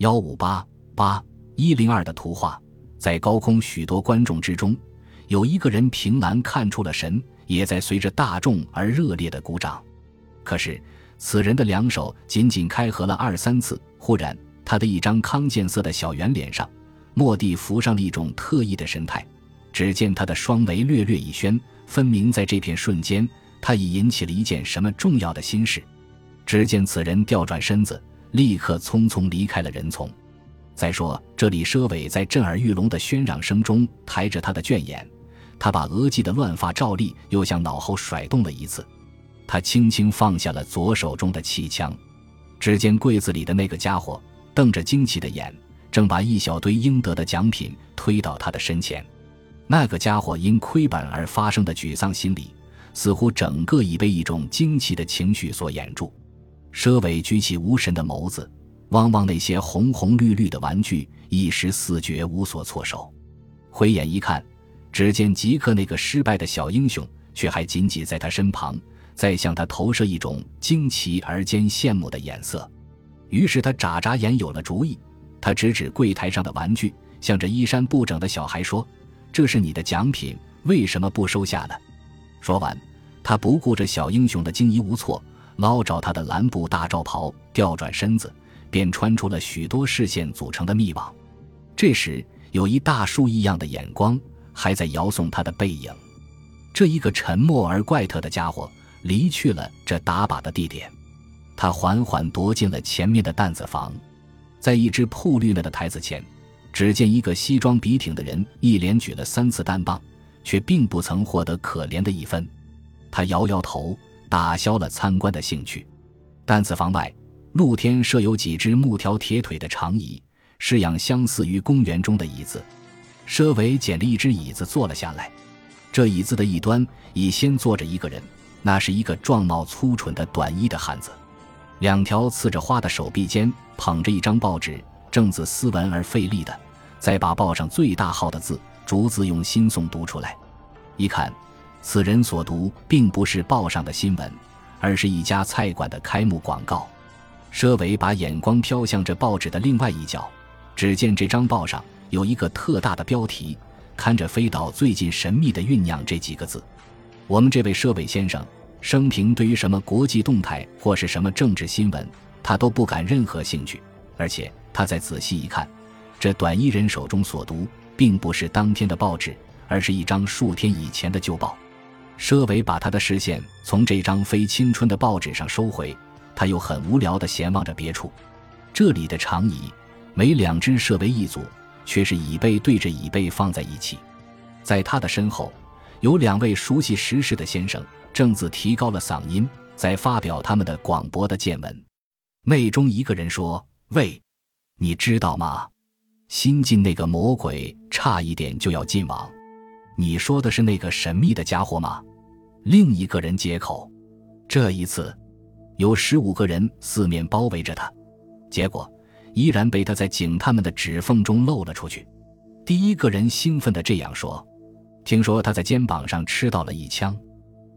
幺五八八一零二的图画，在高空许多观众之中，有一个人凭栏看出了神，也在随着大众而热烈的鼓掌。可是此人的两手仅仅开合了二三次，忽然他的一张康健色的小圆脸上，蓦地浮上了一种特异的神态。只见他的双眉略略一宣，分明在这片瞬间，他已引起了一件什么重要的心事。只见此人调转身子，立刻匆匆离开了人丛。再说，这里佘伟在震耳欲聋的喧嚷声中抬着他的卷眼，他把额际的乱发照例又向脑后甩动了一次。他轻轻放下了左手中的气枪。只见柜子里的那个家伙瞪着惊奇的眼，正把一小堆应得的奖品推到他的身前。那个家伙因亏本而发生的沮丧心理，似乎整个已被一种惊奇的情绪所掩住。佘伟举起无神的眸子，望望那些红红绿绿的玩具，一时似觉无所措手。回眼一看，只见吉克那个失败的小英雄，却还紧紧在他身旁，在向他投射一种惊奇而兼羡慕的眼色。于是他眨眨眼，有了主意。他指指柜台上的玩具，向着衣衫不整的小孩说。这是你的奖品，为什么不收下呢？说完，他不顾着小英雄的惊疑无措，捞着他的蓝布大罩袍，调转身子，便穿出了许多视线组成的密网。这时，有一大树一样的眼光还在遥送他的背影。这一个沉默而怪特的家伙离去了这打靶的地点，他缓缓踱进了前面的担子房，在一只铺绿了的台子前。只见一个西装笔挺的人一连举了三次单棒，却并不曾获得可怜的一分。他摇摇头，打消了参观的兴趣。担子房外，露天设有几只木条铁腿的长椅，式样相似于公园中的椅子。佘伟捡了一只椅子坐了下来。这椅子的一端已先坐着一个人，那是一个状貌粗蠢的短衣的汉子，两条刺着花的手臂间捧着一张报纸。正字斯文而费力的，再把报上最大号的字逐字用心诵读出来。一看，此人所读并不是报上的新闻，而是一家菜馆的开幕广告。佘伟把眼光飘向这报纸的另外一角，只见这张报上有一个特大的标题，看着飞岛最近神秘的酝酿这几个字。我们这位佘伟先生，生平对于什么国际动态或是什么政治新闻，他都不感任何兴趣，而且。他再仔细一看，这短衣人手中所读，并不是当天的报纸，而是一张数天以前的旧报。佘伟把他的视线从这张非青春的报纸上收回，他又很无聊地闲望着别处。这里的长椅，每两只设为一组，却是椅背对着椅背放在一起。在他的身后，有两位熟悉时事的先生，正自提高了嗓音，在发表他们的广博的见闻。内中一个人说：“喂。”你知道吗？新晋那个魔鬼差一点就要进网。你说的是那个神秘的家伙吗？另一个人接口。这一次，有十五个人四面包围着他，结果依然被他在警探们的指缝中漏了出去。第一个人兴奋地这样说：“听说他在肩膀上吃到了一枪。”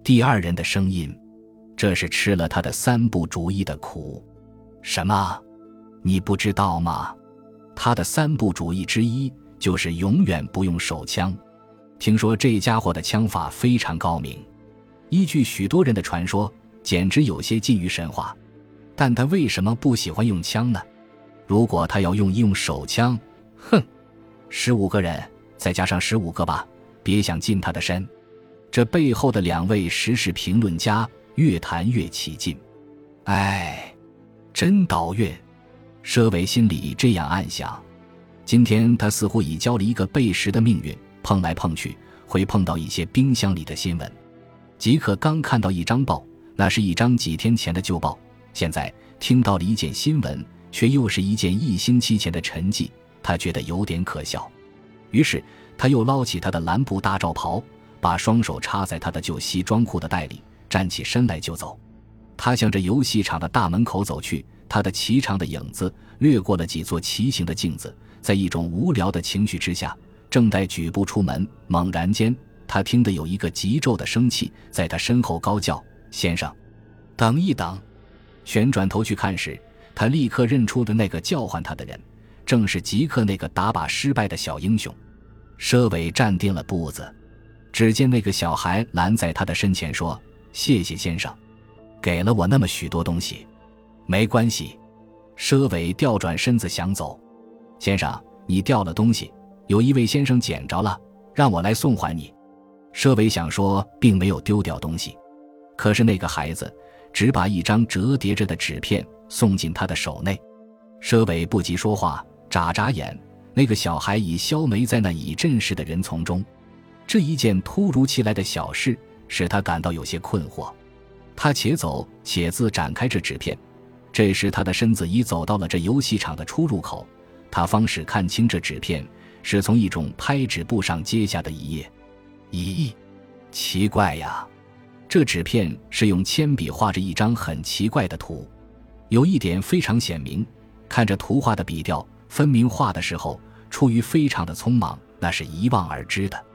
第二人的声音：“这是吃了他的三不主义的苦。”什么？你不知道吗？他的三不主义之一就是永远不用手枪。听说这家伙的枪法非常高明，依据许多人的传说，简直有些近于神话。但他为什么不喜欢用枪呢？如果他要用用手枪，哼！十五个人，再加上十五个吧，别想近他的身。这背后的两位时事评论家越谈越起劲。哎，真倒运。佘伟心里这样暗想：今天他似乎已交了一个背时的命运，碰来碰去会碰到一些冰箱里的新闻。吉克刚看到一张报，那是一张几天前的旧报，现在听到了一件新闻，却又是一件一星期前的沉寂，他觉得有点可笑。于是他又捞起他的蓝布大罩袍，把双手插在他的旧西装裤的袋里，站起身来就走。他向着游戏场的大门口走去。他的颀长的影子掠过了几座奇形的镜子，在一种无聊的情绪之下，正待举步出门，猛然间，他听得有一个急骤的生气在他身后高叫：“先生，等一等！”旋转头去看时，他立刻认出的那个叫唤他的人，正是即刻那个打靶失败的小英雄。佘伟站定了步子，只见那个小孩拦在他的身前说：“谢谢先生，给了我那么许多东西。”没关系。佘伟调转身子想走。先生，你掉了东西，有一位先生捡着了，让我来送还你。佘伟想说，并没有丢掉东西，可是那个孩子只把一张折叠着的纸片送进他的手内。佘伟不及说话，眨眨眼。那个小孩已消没在那已阵势的人丛中，这一件突如其来的小事使他感到有些困惑。他且走且自展开这纸片，这时他的身子已走到了这游戏场的出入口，他方使看清这纸片是从一种拍纸布上揭下的一页。咦，奇怪呀！这纸片是用铅笔画着一张很奇怪的图，有一点非常显明，看着图画的笔调。分明画的时候出于非常的匆忙，那是一望而知的。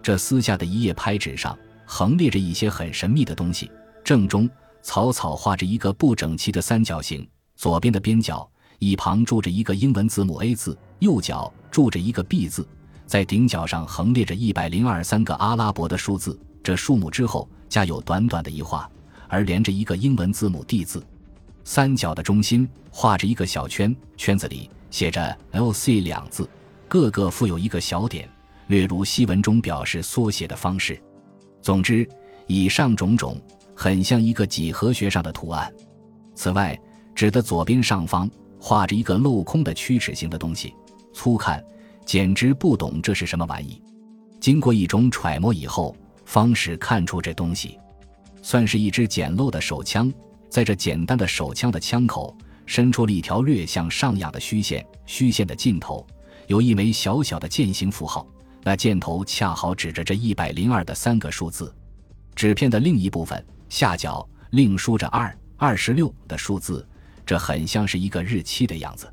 这撕下的一页拍纸上横列着一些很神秘的东西，正中草草画着一个不整齐的三角形，左边的边角一旁住着一个英文字母 A 字，右角住着一个 B 字，在顶角上横列着一百零二三个阿拉伯的数字，这数目之后加有短短的一画，而连着一个英文字母 D 字。三角的中心画着一个小圈，圈子里。写着 “L.C.” 两字，个个附有一个小点，略如西文中表示缩写的方式。总之，以上种种很像一个几何学上的图案。此外，纸的左边上方画着一个镂空的曲尺形的东西，粗看简直不懂这是什么玩意。经过一种揣摩以后，方使看出这东西算是一支简陋的手枪，在这简单的手枪的枪口。伸出了一条略向上仰的虚线，虚线的尽头有一枚小小的剑形符号，那箭头恰好指着这一百零二的三个数字。纸片的另一部分下角另书着二二十六的数字，这很像是一个日期的样子。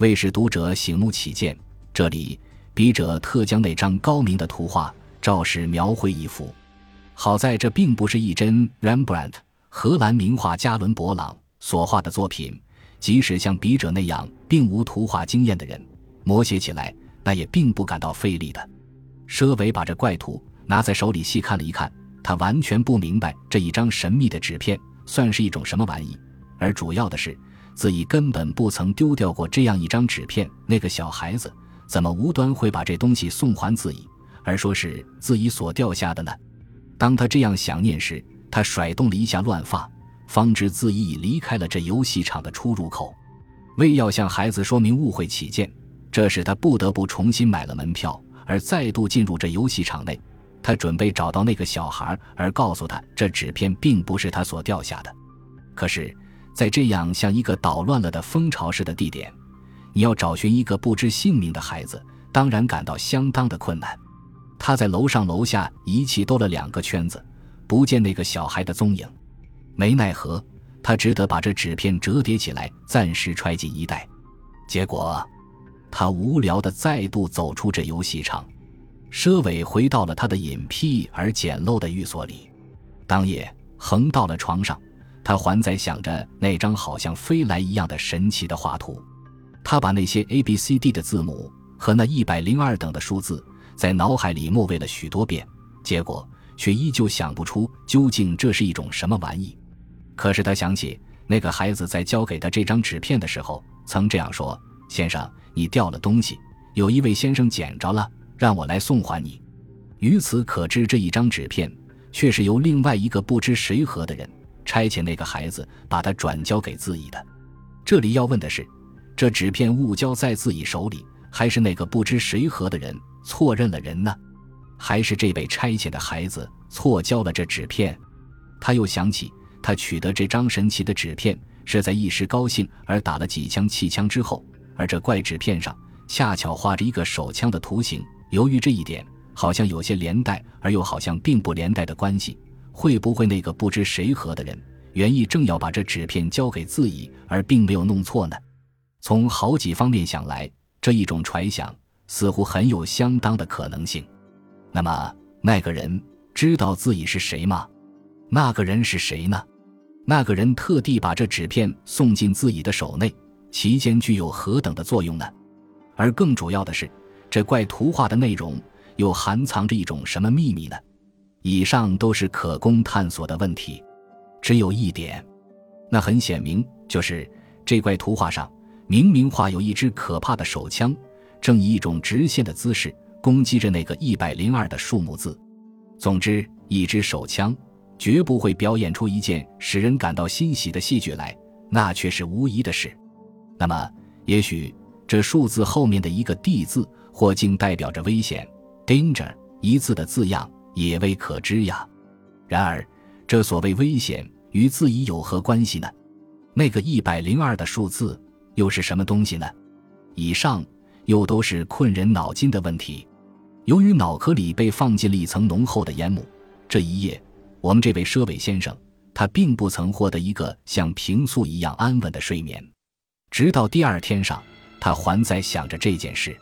为使读者醒目起见，这里笔者特将那张高明的图画照实描绘一幅。好在这并不是一帧 Rembrandt 荷兰名画加伦勃朗所画的作品。即使像笔者那样并无图画经验的人，摹写起来那也并不感到费力的。佘伟把这怪图拿在手里细看了一看，他完全不明白这一张神秘的纸片算是一种什么玩意，而主要的是自己根本不曾丢掉过这样一张纸片。那个小孩子怎么无端会把这东西送还自己，而说是自己所掉下的呢？当他这样想念时，他甩动了一下乱发。方知自己已离开了这游戏场的出入口，为要向孩子说明误会起见，这使他不得不重新买了门票，而再度进入这游戏场内。他准备找到那个小孩，而告诉他这纸片并不是他所掉下的。可是，在这样像一个捣乱了的蜂巢似的地点，你要找寻一个不知姓名的孩子，当然感到相当的困难。他在楼上楼下一气兜了两个圈子，不见那个小孩的踪影。没奈何，他只得把这纸片折叠起来，暂时揣进衣袋。结果，他无聊的再度走出这游戏场。佘伟回到了他的隐僻而简陋的寓所里。当夜，横到了床上，他还在想着那张好像飞来一样的神奇的画图。他把那些 A、B、C、D 的字母和那一百零二等的数字在脑海里默背了许多遍，结果却依旧想不出究竟这是一种什么玩意。可是他想起那个孩子在交给他这张纸片的时候，曾这样说：“先生，你掉了东西，有一位先生捡着了，让我来送还你。”于此可知，这一张纸片却是由另外一个不知谁何的人差遣那个孩子把它转交给自己的。这里要问的是，这纸片误交在自己手里，还是那个不知谁何的人错认了人呢？还是这被差遣的孩子错交了这纸片？他又想起。他取得这张神奇的纸片，是在一时高兴而打了几枪气枪之后，而这怪纸片上恰巧画着一个手枪的图形。由于这一点好像有些连带，而又好像并不连带的关系，会不会那个不知谁和的人原意正要把这纸片交给自己，而并没有弄错呢？从好几方面想来，这一种揣想似乎很有相当的可能性。那么，那个人知道自己是谁吗？那个人是谁呢？那个人特地把这纸片送进自己的手内，其间具有何等的作用呢？而更主要的是，这怪图画的内容又含藏着一种什么秘密呢？以上都是可供探索的问题。只有一点，那很显明，就是这怪图画上明明画有一支可怕的手枪，正以一种直线的姿势攻击着那个一百零二的数目字。总之，一支手枪绝不会表演出一件使人感到欣喜的戏剧来，那却是无疑的事。那么，也许这数字后面的一个 “D” 字，或竟代表着危险 （danger） 一字的字样，也未可知呀。然而，这所谓危险与字义有何关系呢？那个一百零二的数字又是什么东西呢？以上又都是困人脑筋的问题。由于脑壳里被放进了一层浓厚的烟幕，这一夜，我们这位舍伟先生，他并不曾获得一个像平素一样安稳的睡眠。直到第二天上，他还在想着这件事。